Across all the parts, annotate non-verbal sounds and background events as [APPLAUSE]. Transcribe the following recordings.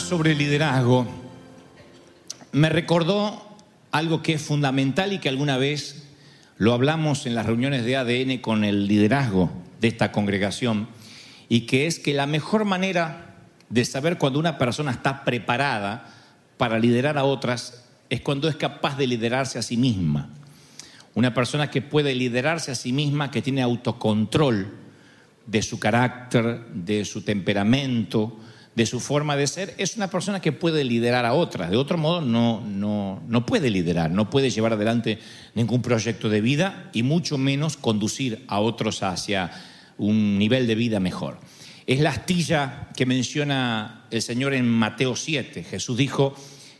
Sobre liderazgo me recordó algo que es fundamental y que alguna vez lo hablamos en las reuniones de ADN con el liderazgo de esta congregación, y que es que la mejor manera de saber cuando una persona está preparada para liderar a otras es cuando es capaz de liderarse a sí misma. Una persona que puede liderarse a sí misma, que tiene autocontrol de su carácter, de su temperamento, de su forma de ser, es una persona que puede liderar a otras. De otro modo, no, no, no puede liderar, no puede llevar adelante ningún proyecto de vida y mucho menos conducir a otros hacia un nivel de vida mejor. Es la astilla que menciona el Señor en Mateo 7. Jesús dijo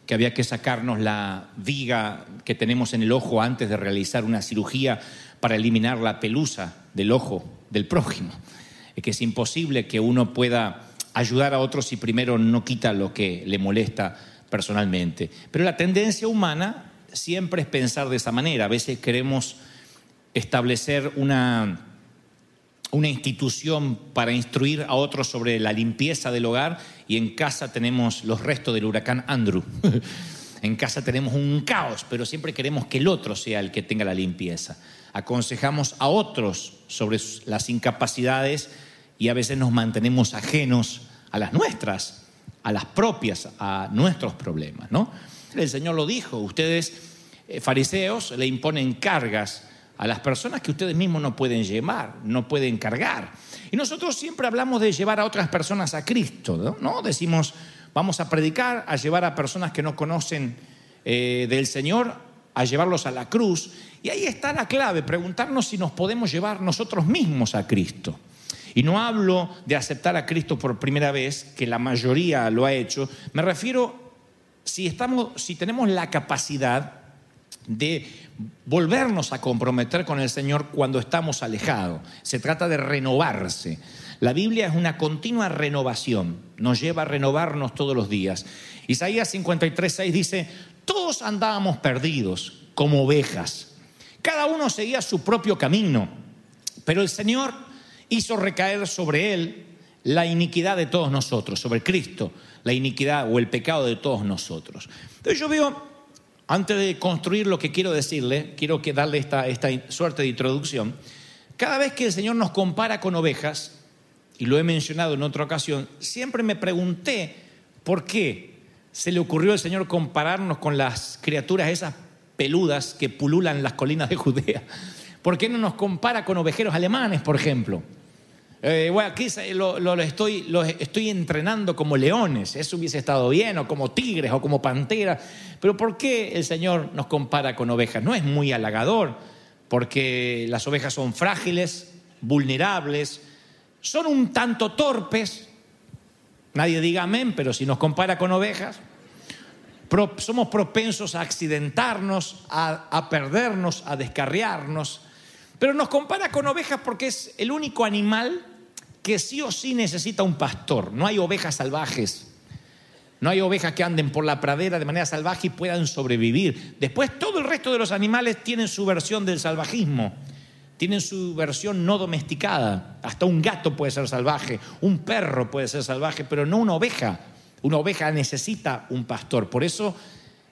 que había que sacarnos la viga que tenemos en el ojo antes de realizar una cirugía para eliminar la pelusa del ojo del prójimo. Que es imposible que uno pueda ayudar a otros si primero no quita lo que le molesta personalmente. Pero la tendencia humana siempre es pensar de esa manera. A veces queremos establecer una, una institución para instruir a otros sobre la limpieza del hogar y en casa tenemos los restos del huracán Andrew. [LAUGHS] en casa tenemos un caos, pero siempre queremos que el otro sea el que tenga la limpieza. Aconsejamos a otros sobre las incapacidades y a veces nos mantenemos ajenos a las nuestras, a las propias, a nuestros problemas, ¿no? El Señor lo dijo, ustedes eh, fariseos le imponen cargas a las personas que ustedes mismos no pueden llevar, no pueden cargar. Y nosotros siempre hablamos de llevar a otras personas a Cristo, ¿no? Decimos, vamos a predicar, a llevar a personas que no conocen eh, del Señor, a llevarlos a la cruz. Y ahí está la clave, preguntarnos si nos podemos llevar nosotros mismos a Cristo. Y no hablo de aceptar a Cristo por primera vez, que la mayoría lo ha hecho, me refiero si, estamos, si tenemos la capacidad de volvernos a comprometer con el Señor cuando estamos alejados. Se trata de renovarse. La Biblia es una continua renovación, nos lleva a renovarnos todos los días. Isaías 53:6 dice, todos andábamos perdidos como ovejas, cada uno seguía su propio camino, pero el Señor hizo recaer sobre él la iniquidad de todos nosotros, sobre Cristo, la iniquidad o el pecado de todos nosotros. Entonces yo veo, antes de construir lo que quiero decirle, quiero darle esta, esta suerte de introducción, cada vez que el Señor nos compara con ovejas, y lo he mencionado en otra ocasión, siempre me pregunté por qué se le ocurrió al Señor compararnos con las criaturas esas peludas que pululan las colinas de Judea. ¿Por qué no nos compara con ovejeros alemanes, por ejemplo? Eh, bueno, aquí lo, estoy, estoy entrenando como leones, eso hubiese estado bien, o como tigres, o como panteras, pero ¿por qué el Señor nos compara con ovejas? No es muy halagador, porque las ovejas son frágiles, vulnerables, son un tanto torpes, nadie diga amén, pero si nos compara con ovejas, somos propensos a accidentarnos, a, a perdernos, a descarriarnos, pero nos compara con ovejas porque es el único animal que sí o sí necesita un pastor. No hay ovejas salvajes. No hay ovejas que anden por la pradera de manera salvaje y puedan sobrevivir. Después todo el resto de los animales tienen su versión del salvajismo. Tienen su versión no domesticada. Hasta un gato puede ser salvaje, un perro puede ser salvaje, pero no una oveja. Una oveja necesita un pastor. Por eso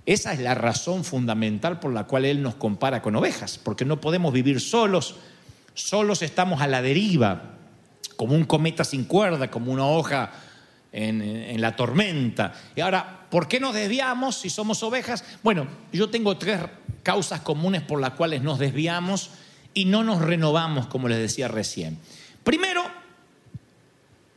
esa es la razón fundamental por la cual Él nos compara con ovejas, porque no podemos vivir solos, solos estamos a la deriva, como un cometa sin cuerda, como una hoja en, la tormenta. Y ahora, ¿por qué nos desviamos si somos ovejas? Bueno, yo tengo tres causas comunes por las cuales nos desviamos y no nos renovamos, como les decía recién. Primero,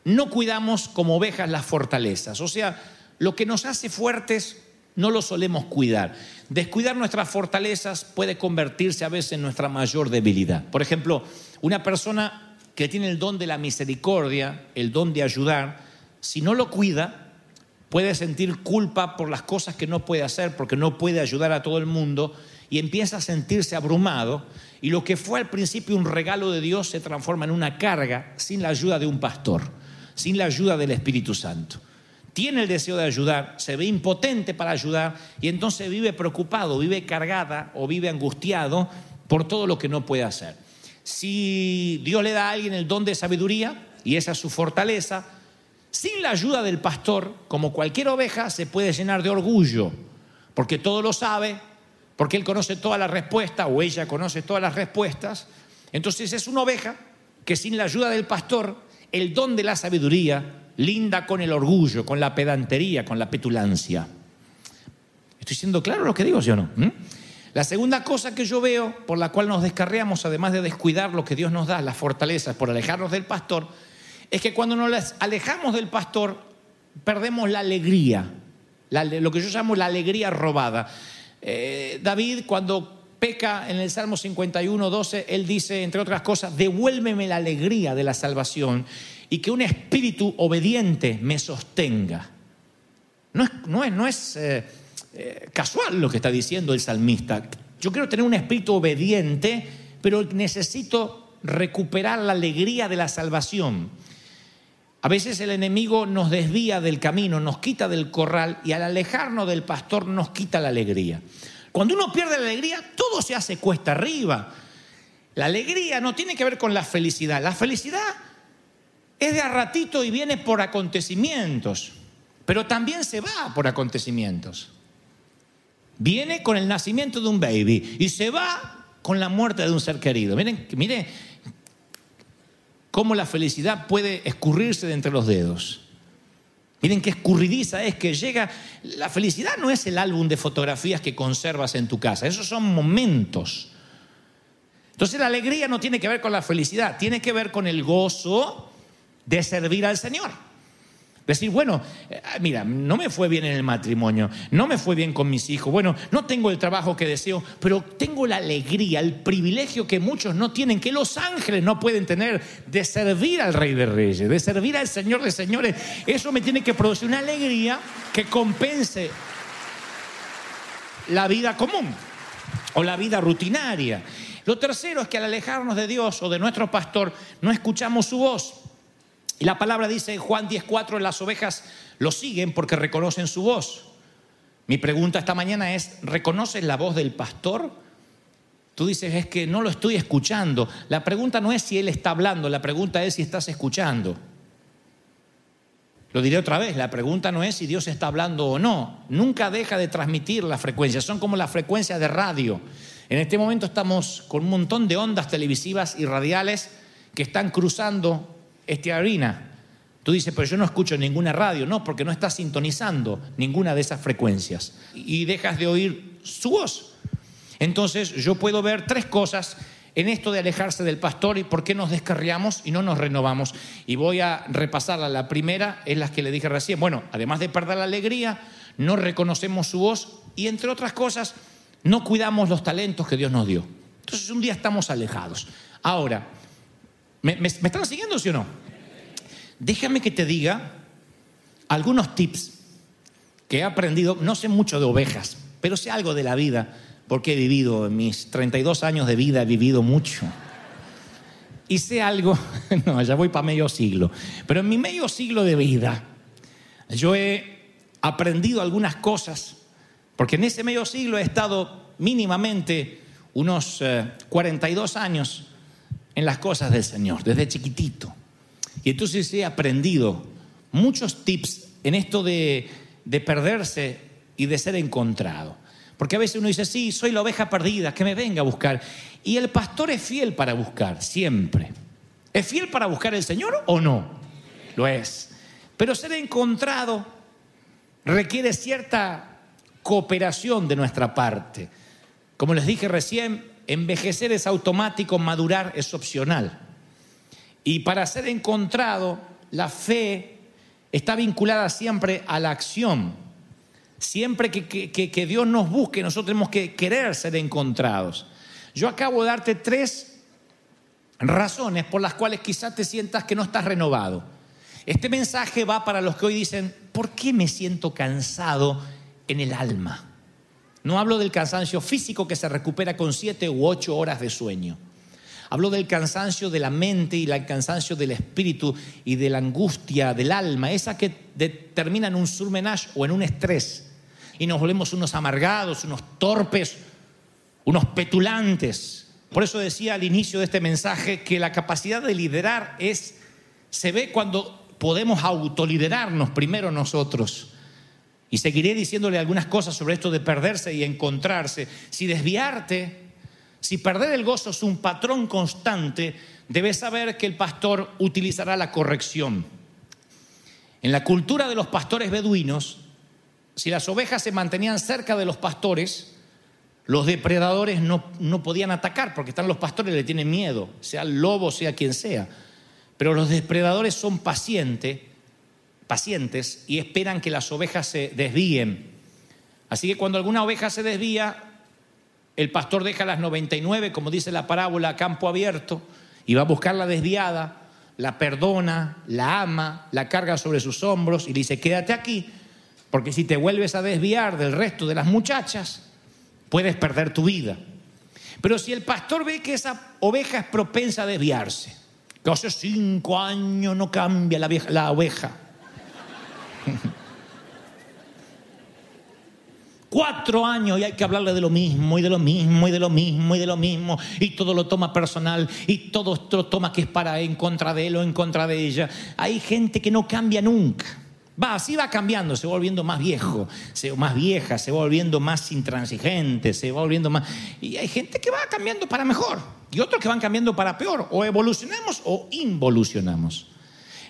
no cuidamos como ovejas las fortalezas, o sea, lo que nos hace fuertes no lo solemos cuidar. Descuidar nuestras fortalezas puede convertirse a veces en nuestra mayor debilidad. Por ejemplo, una persona que tiene el don de la misericordia, el don de ayudar, si no lo cuida, puede sentir culpa por las cosas que no puede hacer, porque no puede ayudar a todo el mundo, y empieza a sentirse abrumado, y lo que fue al principio un regalo de Dios se transforma en una carga sin la ayuda de un pastor, sin la ayuda del Espíritu Santo tiene el deseo de ayudar, se ve impotente para ayudar y entonces vive preocupado, vive cargada o vive angustiado por todo lo que no puede hacer. Si Dios le da a alguien el don de sabiduría y esa es su fortaleza, Sin la ayuda del pastor, como cualquier oveja, se puede llenar de orgullo, porque todo lo sabe, porque él conoce todas las respuestas o ella conoce todas las respuestas. Entonces es una oveja que sin la ayuda del pastor, el don de la sabiduría linda con el orgullo, con la pedantería, con la petulancia. ¿Estoy siendo claro lo que digo, sí o no? ¿Mm? La segunda cosa que yo veo por la cual nos descarriamos, además de descuidar lo que Dios nos da, las fortalezas, por alejarnos del pastor, es que cuando nos alejamos del pastor, perdemos la alegría, lo que yo llamo la alegría robada. Eh, David, cuando peca en el Salmo 51, 12, él dice, entre otras cosas, devuélveme la alegría de la salvación y que un espíritu obediente me sostenga. No es, no es, no es eh, eh, casual lo que está diciendo el salmista. Yo quiero tener un espíritu obediente, pero necesito recuperar la alegría de la salvación. A veces el enemigo nos desvía del camino, nos quita del corral y al alejarnos del pastor nos quita la alegría. Cuando uno pierde la alegría, todo se hace cuesta arriba. La alegría no tiene que ver con la felicidad. La felicidad es de a ratito y viene por acontecimientos, pero también se va por acontecimientos. Viene con el nacimiento de un baby y se va con la muerte de un ser querido. Miren, miren cómo la felicidad puede escurrirse de entre los dedos. Miren qué escurridiza es que llega. La felicidad no es el álbum de fotografías que conservas en tu casa, esos son momentos. Entonces la alegría no tiene que ver con la felicidad, tiene que ver con el gozo de servir al Señor. Decir, bueno, eh, mira, no me fue bien en el matrimonio, no me fue bien con mis hijos, bueno, no tengo el trabajo que deseo, pero tengo la alegría, el privilegio que muchos no tienen, que los ángeles no pueden tener, de servir al Rey de Reyes, de servir al Señor de Señores. Eso me tiene que producir una alegría que compense la vida común o la vida rutinaria. Lo tercero es que al alejarnos de Dios o de nuestro pastor, no escuchamos su voz. Y la palabra dice en Juan 10:4, las ovejas lo siguen porque reconocen su voz. Mi pregunta esta mañana es, ¿reconoces la voz del pastor? Tú dices, es que no lo estoy escuchando. La pregunta no es si él está hablando, la pregunta es si estás escuchando. Lo diré otra vez, la pregunta no es si Dios está hablando o no. Nunca deja de transmitir las frecuencias, son como las frecuencias de radio. En este momento estamos con un montón de ondas televisivas y radiales que están cruzando este harina. Tú dices, pero yo no escucho ninguna radio. No, porque no estás sintonizando ninguna de esas frecuencias. Y dejas de oír su voz. Entonces yo puedo ver tres cosas en esto de alejarse del pastor y por qué nos descarriamos y no nos renovamos. Y voy a repasarla. La primera es la que le dije recién. Bueno, además de perder la alegría, no reconocemos su voz y entre otras cosas, no cuidamos los talentos que Dios nos dio. Entonces un día estamos alejados. Ahora, ¿Me, están siguiendo, sí o no? Déjame que te diga algunos tips que he aprendido, no sé mucho de ovejas, pero sé algo de la vida, porque he vivido, en mis 32 años de vida he vivido mucho. Sé algo, [LAUGHS] no, ya voy para medio siglo, pero en mi medio siglo de vida yo he aprendido algunas cosas, porque en ese medio siglo he estado mínimamente unos 42 eh, años en las cosas del Señor, desde chiquitito. Y entonces he aprendido muchos tips en esto de, perderse y de ser encontrado. Porque a veces uno dice, sí, soy la oveja perdida, que me venga a buscar. Y el pastor es fiel para buscar, siempre. ¿Es fiel para buscar el Señor o no? Lo es. Pero ser encontrado requiere cierta cooperación de nuestra parte. Como les dije recién, Envejecer es automático, madurar es opcional. Y para ser encontrado, la fe está vinculada siempre a la acción. Siempre que, Dios nos busque, nosotros tenemos que querer ser encontrados. Yo acabo de darte tres razones por las cuales quizás te sientas que no estás renovado. Este mensaje va para los que hoy dicen, ¿por qué me siento cansado en el alma? No hablo del cansancio físico que se recupera con siete u ocho horas de sueño. Hablo del cansancio de la mente y el cansancio del espíritu y de la angustia del alma, esa que termina en un surmenage o en un estrés. Y nos volvemos unos amargados, unos torpes, unos petulantes. Por eso decía al inicio de este mensaje que la capacidad de liderar es, se ve cuando podemos autoliderarnos primero nosotros. Y seguiré diciéndole algunas cosas sobre esto de perderse y encontrarse. Si desviarte, si perder el gozo es un patrón constante, debes saber que el pastor utilizará la corrección. En la cultura de los pastores beduinos, si las ovejas se mantenían cerca de los pastores, los depredadores no, no podían atacar porque están los pastores le tienen miedo, sea el lobo, sea quien sea. Pero los depredadores son pacientes, pacientes y esperan que las ovejas se desvíen. Así que cuando alguna oveja se desvía, el pastor deja las 99, como dice la parábola, campo abierto, y va a buscar la desviada, la perdona, la ama, la carga sobre sus hombros y le dice, quédate aquí, porque si te vuelves a desviar del resto de las muchachas, puedes perder tu vida. Pero si el pastor ve que esa oveja es propensa a desviarse, que hace cinco años no cambia la oveja. Cuatro años y hay que hablarle de lo mismo y de lo mismo y de lo mismo y de lo mismo y todo lo toma personal y todo lo toma que es para en contra de él o en contra de ella. Hay gente que no cambia nunca. Va, así va cambiando, se va volviendo más viejo, más vieja, se va volviendo más intransigente, se va volviendo más... Y hay gente que va cambiando para mejor y otros que van cambiando para peor. O evolucionamos o involucionamos.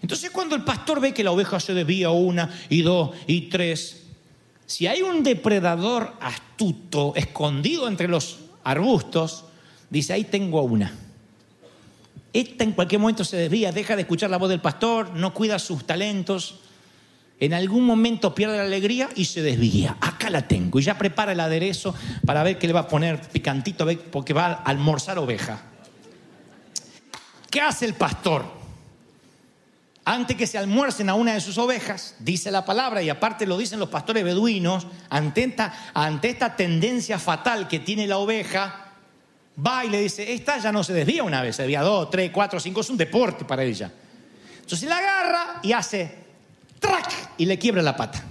Entonces cuando el pastor ve que la oveja se desvía una y dos y tres, si hay un depredador astuto escondido entre los arbustos, dice, ahí tengo una. Esta en cualquier momento se desvía, deja de escuchar la voz del pastor, no cuida sus talentos, en algún momento pierde la alegría y se desvía. Acá la tengo. Y ya prepara el aderezo para ver qué le va a poner picantito, porque va a almorzar oveja. ¿Qué hace el pastor? Antes que se almuercen a una de sus ovejas, dice la palabra, y aparte lo dicen los pastores beduinos, ante esta, ante esta tendencia fatal que tiene la oveja, va y le dice, esta ya no se desvía una vez, se desvía dos, tres, cuatro, cinco, es un deporte para ella. Entonces la agarra y hace ¡trac! y le quiebra la pata.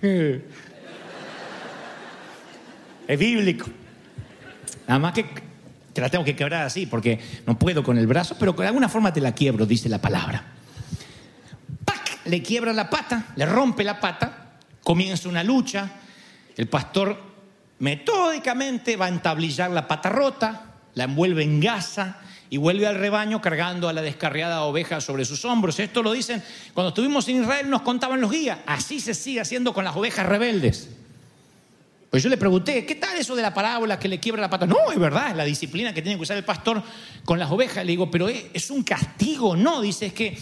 [LAUGHS] Es bíblico. Nada más que te la tengo que quebrar así porque no puedo con el brazo, pero de alguna forma te la quiebro, dice la palabra. ¡Pac! Le quiebra la pata, le rompe la pata, comienza una lucha. El pastor metódicamente va a entablillar la pata rota, la envuelve en gasa, y vuelve al rebaño cargando a la descarriada oveja sobre sus hombros. Esto lo dicen cuando estuvimos en Israel, nos contaban los guías. Así se sigue haciendo con las ovejas rebeldes. Pues yo le pregunté, ¿qué tal eso de la parábola que le quiebra la pata? No, es verdad, es la disciplina que tiene que usar el pastor con las ovejas. Le digo, pero es un castigo. No, dice, es que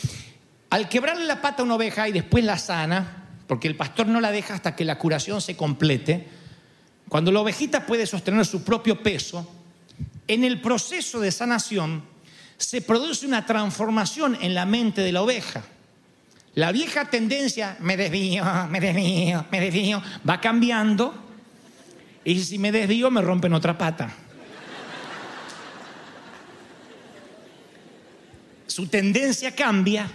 al quebrarle la pata a una oveja y después la sana, porque el pastor no la deja hasta que la curación se complete, cuando la ovejita puede sostener su propio peso, en el proceso de sanación se produce una transformación en la mente de la oveja. La vieja tendencia, me desvío, me desvío, me desvío, va cambiando. Y si me desvío, me rompen otra pata. Su tendencia cambia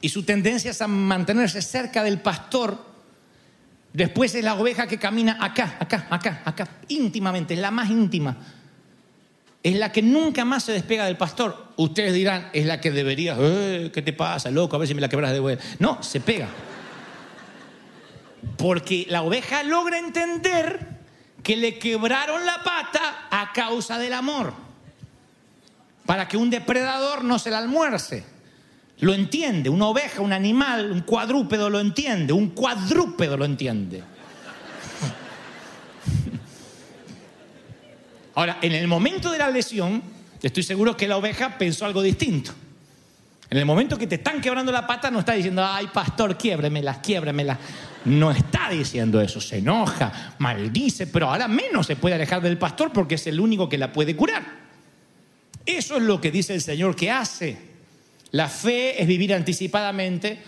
y su tendencia es a mantenerse cerca del pastor. Después es la oveja que camina acá, acá, acá, acá, íntimamente, es la más íntima es la que nunca más se despega del pastor. Ustedes dirán, es la que debería, eh, ¿qué te pasa, loco? A ver si me la quebras de vuelta. No, se pega. Porque la oveja logra entender que le quebraron la pata a causa del amor. Para que un depredador no se la almuerce. Lo entiende. Una oveja, un animal, un cuadrúpedo lo entiende. Un cuadrúpedo lo entiende. [LAUGHS] Ahora, en el momento de la lesión, estoy seguro que la oveja pensó algo distinto. En el momento que te están quebrando la pata, no está diciendo, ay, pastor, quiébremelas, quiébremelas. No está diciendo eso, se enoja, maldice, pero ahora menos se puede alejar del pastor porque es el único que la puede curar. Eso es lo que dice el Señor que hace. La fe es vivir anticipadamente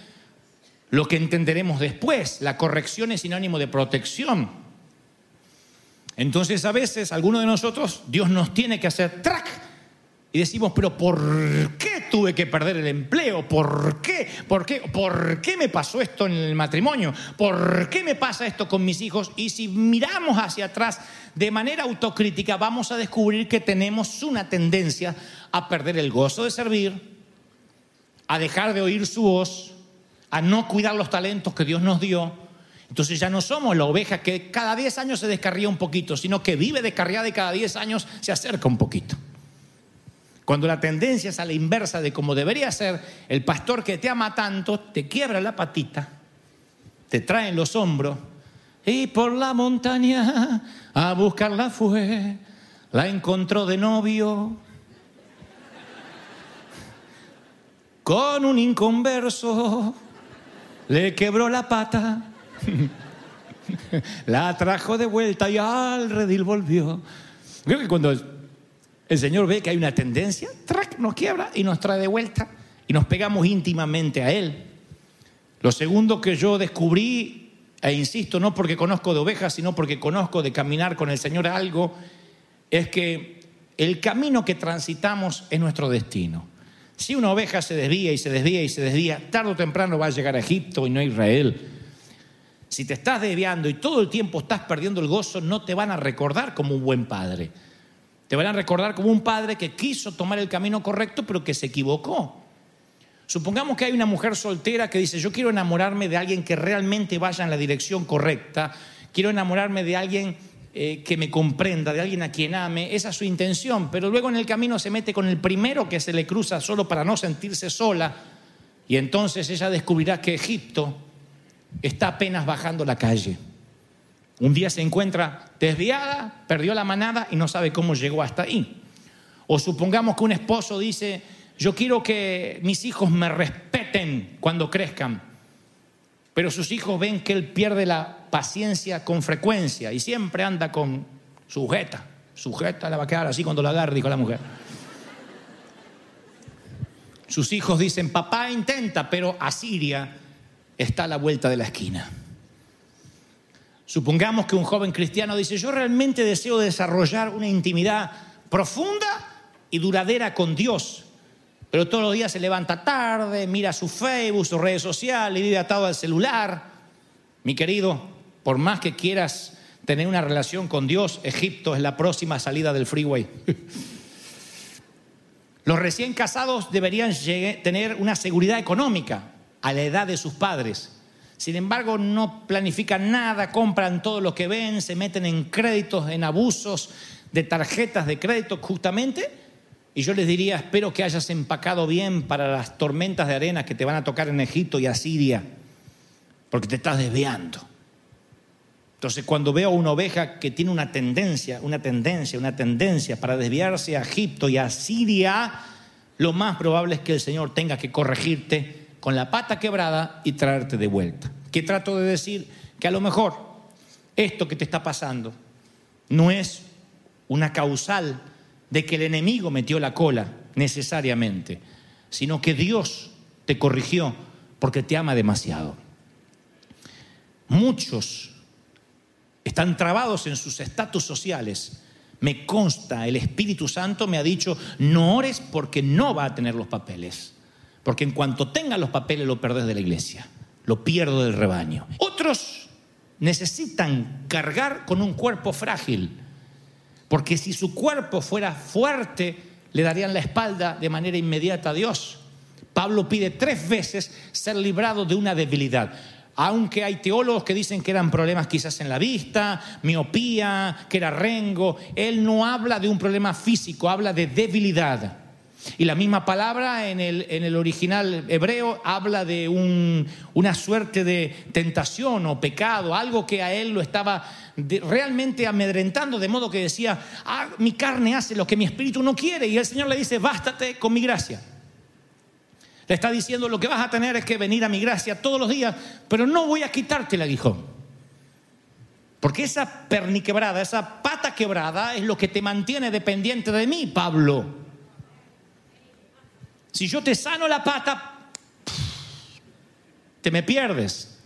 lo que entenderemos después. La corrección es sinónimo de protección. Entonces a veces alguno de nosotros, Dios nos tiene que hacer track y decimos, pero ¿por qué tuve que perder el empleo? ¿Por qué? ¿Por qué? ¿Por qué me pasó esto en el matrimonio? ¿Por qué me pasa esto con mis hijos? Y si miramos hacia atrás de manera autocrítica, vamos a descubrir que tenemos una tendencia a perder el gozo de servir, a dejar de oír su voz, a no cuidar los talentos que Dios nos dio. Entonces ya no somos la oveja que cada 10 años se descarría un poquito, sino que vive descarriada y cada 10 años se acerca un poquito. Cuando la tendencia es a la inversa de como debería ser, el pastor que te ama tanto te quiebra la patita, te trae en los hombros y por la montaña a buscarla fue, la encontró de novio con un inconverso, le quebró la pata, [LAUGHS] la trajo de vuelta y al redil volvió. Creo que cuando el Señor ve que hay una tendencia, ¡trac! nos quiebra y nos trae de vuelta y nos pegamos íntimamente a Él. Lo segundo que yo descubrí, e insisto, no porque conozco de ovejas, sino porque conozco de caminar con el Señor algo, es que el camino que transitamos es nuestro destino. Si una oveja se desvía y se desvía y se desvía, tarde o temprano va a llegar a Egipto y no a Israel. Si te estás desviando y todo el tiempo estás perdiendo el gozo, no te van a recordar como un buen padre. Te van a recordar como un padre que quiso tomar el camino correcto, pero que se equivocó. Supongamos que hay una mujer soltera que dice, yo quiero enamorarme de alguien que realmente vaya en la dirección correcta, quiero enamorarme de alguien eh, que me comprenda, de alguien a quien ame, esa es su intención, pero luego en el camino se mete con el primero que se le cruza solo para no sentirse sola, y entonces ella descubrirá que Egipto está apenas bajando la calle. Un día se encuentra desviada, perdió la manada y no sabe cómo llegó hasta ahí. O supongamos que un esposo dice, yo quiero que mis hijos me respeten cuando crezcan, pero sus hijos ven que él pierde la paciencia con frecuencia y siempre anda con sujeta. Sujeta la va a quedar así cuando la agarre, dijo la mujer. Sus hijos dicen, papá intenta, pero Asiria está a la vuelta de la esquina. Supongamos que un joven cristiano dice, yo realmente deseo desarrollar una intimidad profunda y duradera con Dios, pero todos los días se levanta tarde, mira su Facebook, sus redes sociales, vive atado al celular. Mi querido, por más que quieras tener una relación con Dios, Egipto es la próxima salida del freeway. [LAUGHS] Los recién casados deberían tener una seguridad económica a la edad de sus padres. Sin embargo, no planifican nada, compran todo lo que ven, se meten en créditos, en abusos de tarjetas de crédito justamente. Y yo les diría, espero que hayas empacado bien para las tormentas de arena que te van a tocar en Egipto y Asiria, porque te estás desviando. Entonces, cuando veo una oveja que tiene una tendencia, una tendencia, una tendencia para desviarse a Egipto y a Siria, lo más probable es que el Señor tenga que corregirte con la pata quebrada y traerte de vuelta. ¿Qué trato de decir? Que a lo mejor esto que te está pasando no es una causal de que el enemigo metió la cola necesariamente, sino que Dios te corrigió porque te ama demasiado. Muchos están trabados en sus estatus sociales. Me consta, el Espíritu Santo me ha dicho, no ores porque no va a tener los papeles. Porque en cuanto tengas los papeles lo perdés de la iglesia, lo pierdo del rebaño. Otros necesitan cargar con un cuerpo frágil, porque si su cuerpo fuera fuerte, le darían la espalda de manera inmediata a Dios. Pablo pide tres veces ser librado de una debilidad. Aunque hay teólogos que dicen que eran problemas quizás en la vista, miopía, que era rengo, él no habla de un problema físico, habla de debilidad. Y la misma palabra en el, en el original hebreo habla de una suerte de tentación o pecado, algo que a él lo estaba realmente amedrentando, de modo que decía, ah, mi carne hace lo que mi espíritu no quiere. Y el Señor le dice, bástate con mi gracia. Le está diciendo, lo que vas a tener es que venir a mi gracia todos los días, pero no voy a quitarte el aguijón. Porque esa perniquebrada, esa pata quebrada es lo que te mantiene dependiente de mí, Pablo. Si yo te sano la pata, te me pierdes.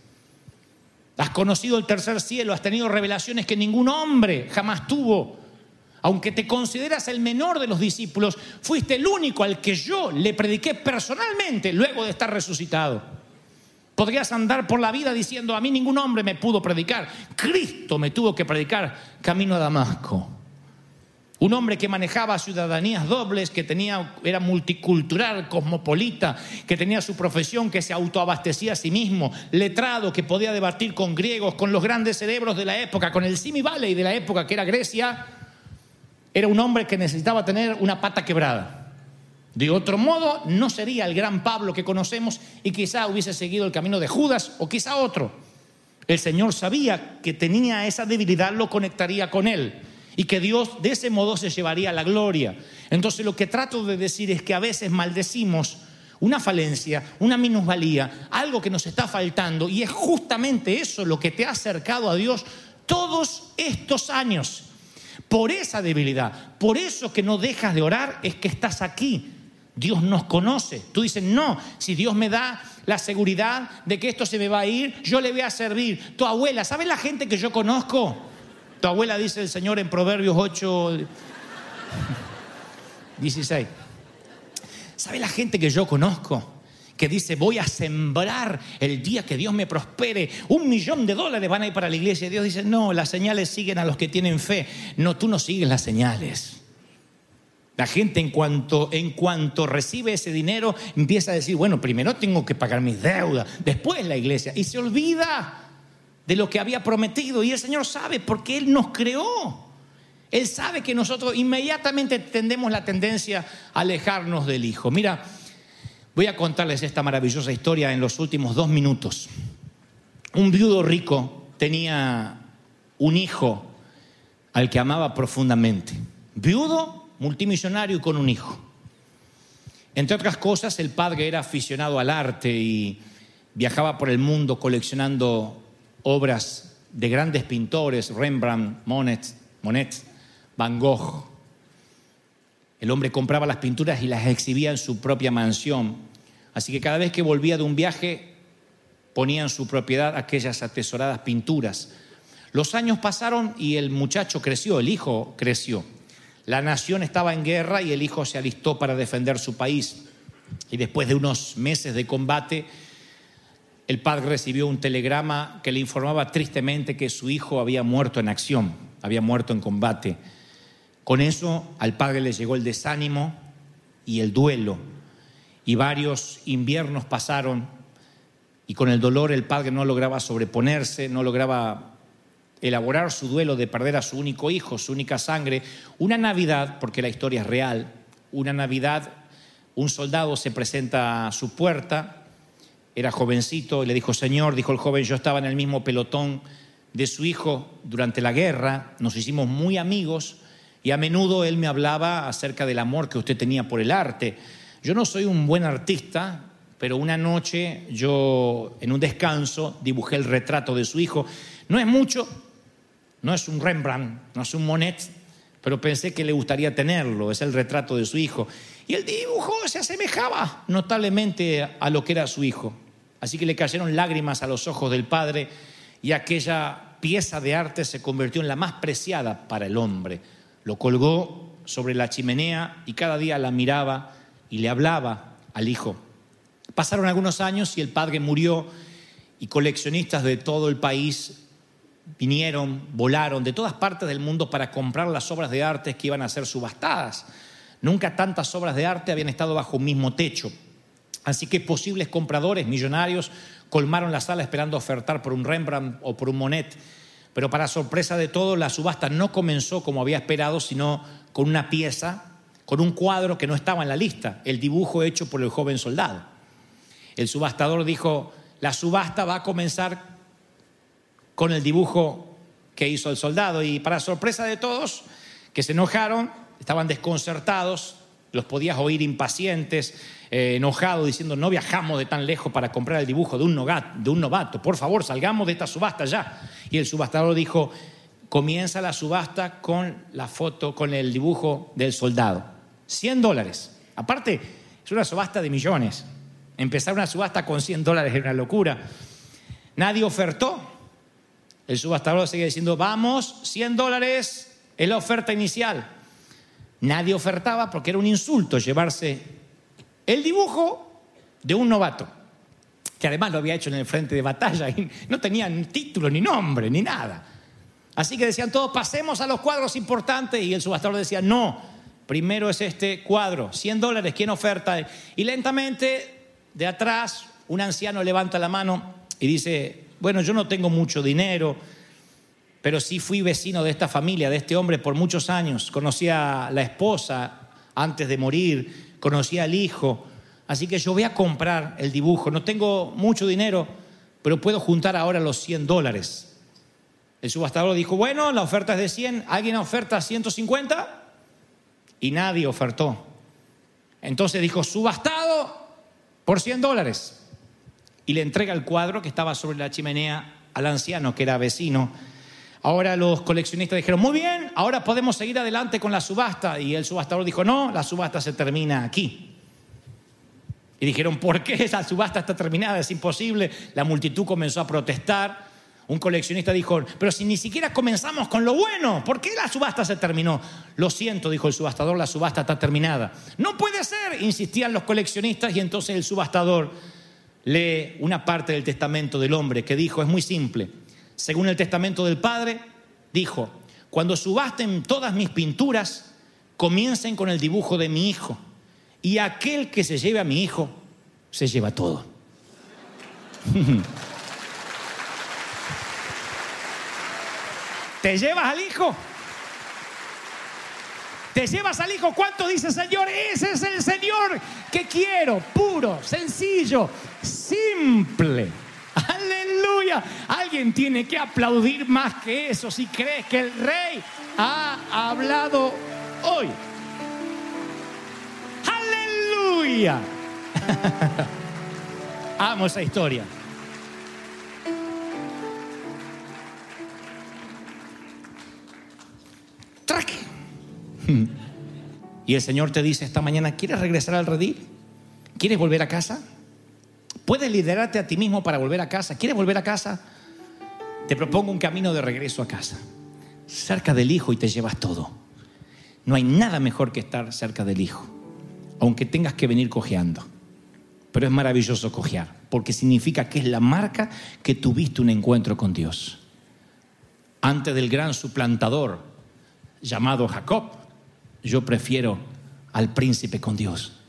Has conocido el tercer cielo, has tenido revelaciones que ningún hombre jamás tuvo. Aunque te consideras el menor de los discípulos, fuiste el único al que yo le prediqué personalmente luego de estar resucitado. Podrías andar por la vida diciendo, a mí ningún hombre me pudo predicar. Cristo me tuvo que predicar camino a Damasco. Un hombre que manejaba ciudadanías dobles, que tenía, era multicultural, cosmopolita, que tenía su profesión, que se autoabastecía a sí mismo, letrado, que podía debatir con griegos, con los grandes cerebros de la época, con el Simi Valley de la época, que era Grecia, era un hombre que necesitaba tener una pata quebrada. De otro modo, no sería el gran Pablo que conocemos y quizá hubiese seguido el camino de Judas o quizá otro. El Señor sabía que tenía esa debilidad, lo conectaría con él y que Dios de ese modo se llevaría la gloria. Entonces lo que trato de decir es que a veces maldecimos una falencia, una minusvalía, algo que nos está faltando y es justamente eso lo que te ha acercado a Dios todos estos años. Por esa debilidad, por eso que no dejas de orar es que estás aquí. Dios nos conoce. Tú dices, no, si Dios me da la seguridad de que esto se me va a ir, yo le voy a servir. Tu abuela, ¿sabes la gente que yo conozco? Tu abuela dice el Señor en Proverbios 8, 16. ¿Sabe la gente que yo conozco? que dice, voy a sembrar el día que Dios me prospere, un millón de dólares van a ir para la iglesia. Y Dios dice, no, las señales siguen a los que tienen fe. No, tú no sigues las señales. La gente en cuanto, en cuanto recibe ese dinero empieza a decir, bueno, primero tengo que pagar mis deudas, después la iglesia. Y se olvida de lo que había prometido. Y el Señor sabe porque Él nos creó. Él sabe que nosotros inmediatamente tendemos la tendencia a alejarnos del Hijo. Mira, voy a contarles esta maravillosa historia en los últimos dos minutos. Un viudo rico tenía un hijo al que amaba profundamente. Viudo, multimillonario y con un hijo. Entre otras cosas, el padre era aficionado al arte y viajaba por el mundo coleccionando obras de grandes pintores, Rembrandt, Monet, Monet, Van Gogh. El hombre compraba las pinturas y las exhibía en su propia mansión. Así que cada vez que volvía de un viaje ponía en su propiedad aquellas atesoradas pinturas. Los años pasaron y el muchacho creció, el hijo creció. La nación estaba en guerra y el hijo se alistó para defender su país. Y después de unos meses de combate, el padre recibió un telegrama que le informaba tristemente que su hijo había muerto en acción, había muerto en combate. Con eso al padre le llegó el desánimo y el duelo. Y varios inviernos pasaron y con el dolor el padre no lograba sobreponerse, no lograba elaborar su duelo de perder a su único hijo, su única sangre. Una Navidad, porque la historia es real, una Navidad, un soldado se presenta a su puerta era jovencito y le dijo, Señor, dijo el joven, yo estaba en el mismo pelotón de su hijo durante la guerra, nos hicimos muy amigos y a menudo él me hablaba acerca del amor que usted tenía por el arte. Yo no soy un buen artista, pero una noche yo en un descanso dibujé el retrato de su hijo. No es mucho, no es un Rembrandt, no es un Monet, pero pensé que le gustaría tenerlo, es el retrato de su hijo. Y el dibujo se asemejaba notablemente a lo que era su hijo. Así que le cayeron lágrimas a los ojos del padre y aquella pieza de arte se convirtió en la más preciada para el hombre. Lo colgó sobre la chimenea y cada día la miraba y le hablaba al hijo. Pasaron algunos años y el padre murió y coleccionistas de todo el país vinieron, volaron de todas partes del mundo para comprar las obras de arte que iban a ser subastadas. Nunca tantas obras de arte habían estado bajo un mismo techo. Así que posibles compradores millonarios colmaron la sala esperando ofertar por un Rembrandt o por un Monet. Pero para sorpresa de todos, la subasta no comenzó como había esperado, sino con una pieza, con un cuadro que no estaba en la lista, el dibujo hecho por el joven soldado. El subastador dijo, la subasta va a comenzar con el dibujo que hizo el soldado. Y para sorpresa de todos, que se enojaron, estaban desconcertados, los podías oír impacientes, eh, enojados, diciendo, no viajamos de tan lejos para comprar el dibujo de un, novato, por favor, salgamos de esta subasta ya. Y el subastador dijo, comienza la subasta con la foto, con el dibujo del soldado. 100 dólares. Aparte, es una subasta de millones. Empezar una subasta con 100 dólares es una locura. Nadie ofertó. El subastador sigue diciendo, vamos, 100 dólares es la oferta inicial. Nadie ofertaba porque era un insulto llevarse el dibujo de un novato, que además lo había hecho en el frente de batalla y no tenía título, ni nombre, ni nada. Así que decían todos, pasemos a los cuadros importantes. Y el subastador decía, no, primero es este cuadro, 100 dólares, ¿quién oferta? Y lentamente, de atrás, un anciano levanta la mano y dice, bueno, yo no tengo mucho dinero, pero sí fui vecino de esta familia, de este hombre por muchos años. Conocí a la esposa antes de morir, conocí al hijo. Así que yo voy a comprar el dibujo. No tengo mucho dinero, pero puedo juntar ahora los 100 dólares. El subastador dijo, bueno, la oferta es de 100, ¿alguien oferta 150? Y nadie ofertó. Entonces dijo, subastado por 100 dólares. Y le entrega el cuadro que estaba sobre la chimenea al anciano, que era vecino. Ahora los coleccionistas dijeron, muy bien, ahora podemos seguir adelante con la subasta. Y el subastador dijo, no, la subasta se termina aquí. Y dijeron, ¿por qué esa subasta está terminada? Es imposible. La multitud comenzó a protestar. Un coleccionista dijo, pero si ni siquiera comenzamos con lo bueno, ¿por qué la subasta se terminó? Lo siento, dijo el subastador, la subasta está terminada. No puede ser, insistían los coleccionistas y entonces el subastador lee una parte del testamento del hombre que dijo, es muy simple, según el testamento del padre, dijo, cuando subasten todas mis pinturas, comiencen con el dibujo de mi hijo, y aquel que se lleve a mi hijo, se lleva todo. [LAUGHS] ¿Te llevas al hijo? ¿Te llevas al hijo? ¿Cuánto dice Señor? Ese es el Señor que quiero, puro, sencillo, simple. Alguien tiene que aplaudir más que eso si crees que el rey ha hablado hoy. Aleluya. [LAUGHS] Amo esa historia. Traque. [LAUGHS] Y el Señor te dice esta mañana, ¿quieres regresar al redil? ¿Quieres volver a casa? ¿Puedes liderarte a ti mismo para volver a casa? ¿Quieres volver a casa? Te propongo un camino de regreso a casa. Cerca del Hijo y te llevas todo. No hay nada mejor que estar cerca del Hijo, aunque tengas que venir cojeando. Pero es maravilloso cojear, porque significa que es la marca que tuviste un encuentro con Dios. Antes del gran suplantador llamado Jacob, yo prefiero al príncipe con Dios,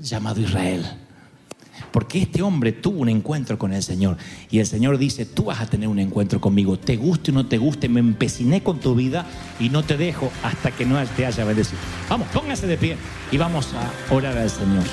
llamado Israel. Porque este hombre tuvo un encuentro con el Señor. Y el Señor dice, tú vas a tener un encuentro conmigo. Te guste o no te guste, me empeciné con tu vida y no te dejo hasta que no te haya bendecido. Vamos, póngase de pie y vamos a orar al Señor.